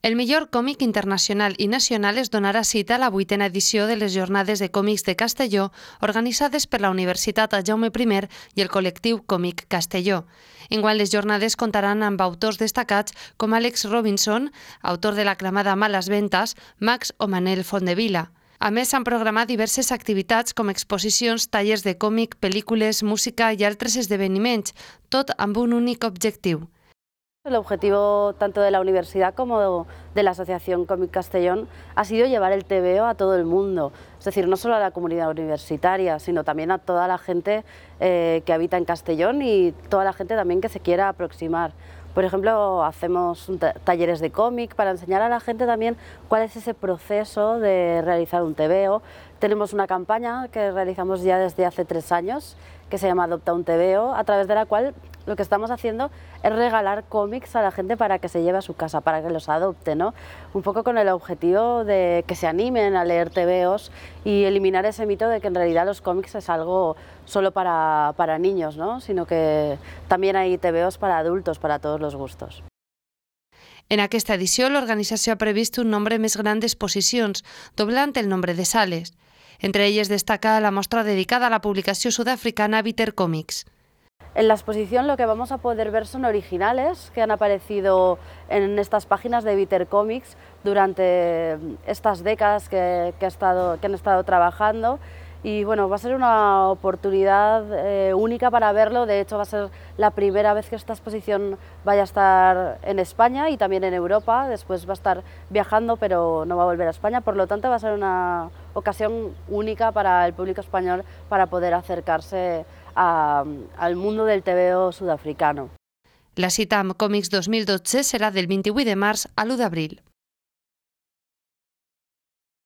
El millor còmic internacional i nacional es donarà cita a la vuitena edició de les Jornades de Còmics de Castelló organitzades per la Universitat Jaume I i el col·lectiu Còmic Castelló. Enguany les jornades contaran amb autors destacats com Alex Robinson, autor de l'aclamada Males Ventes, Max o Manel Fondevila. A més, s'han programat diverses activitats com exposicions, tallers de còmic, pel·lícules, música i altres esdeveniments, tot amb un únic objectiu, El objetivo tanto de la universidad como de la Asociación Cómic Castellón ha sido llevar el TVO a todo el mundo, es decir, no solo a la comunidad universitaria, sino también a toda la gente eh, que habita en Castellón y toda la gente también que se quiera aproximar. Por ejemplo, hacemos talleres de cómic para enseñar a la gente también cuál es ese proceso de realizar un TVO. Tenemos una campaña que realizamos ya desde hace tres años que se llama Adopta un TVO, a través de la cual lo que estamos haciendo es regalar cómics a la gente para que se lleve a su casa, para que los adopte, ¿no? Un poco con el objetivo de que se animen a leer TVOs y eliminar ese mito de que en realidad los cómics es algo solo para, para niños, ¿no? Sino que también hay TVOs para adultos, para todos los gustos. En aquesta edició, l'organització ha previst un nombre més gran d'exposicions, doblant el nombre de sales. Entre elles destaca la mostra dedicada a la publicació sudafricana Bitter Comics. En la exposición lo que vamos a poder ver son originales que han aparecido en estas páginas de Bitter Comics durante estas décadas que han estado trabajando. Y bueno, va a ser una oportunidad eh, única para verlo, de hecho va a ser la primera vez que esta exposición vaya a estar en España y también en Europa, después va a estar viajando pero no va a volver a España, por lo tanto va a ser una ocasión única para el público español para poder acercarse al mundo del TVO sudafricano. La cita amb Còmics 2012 serà del 28 de març a l'1 d'abril.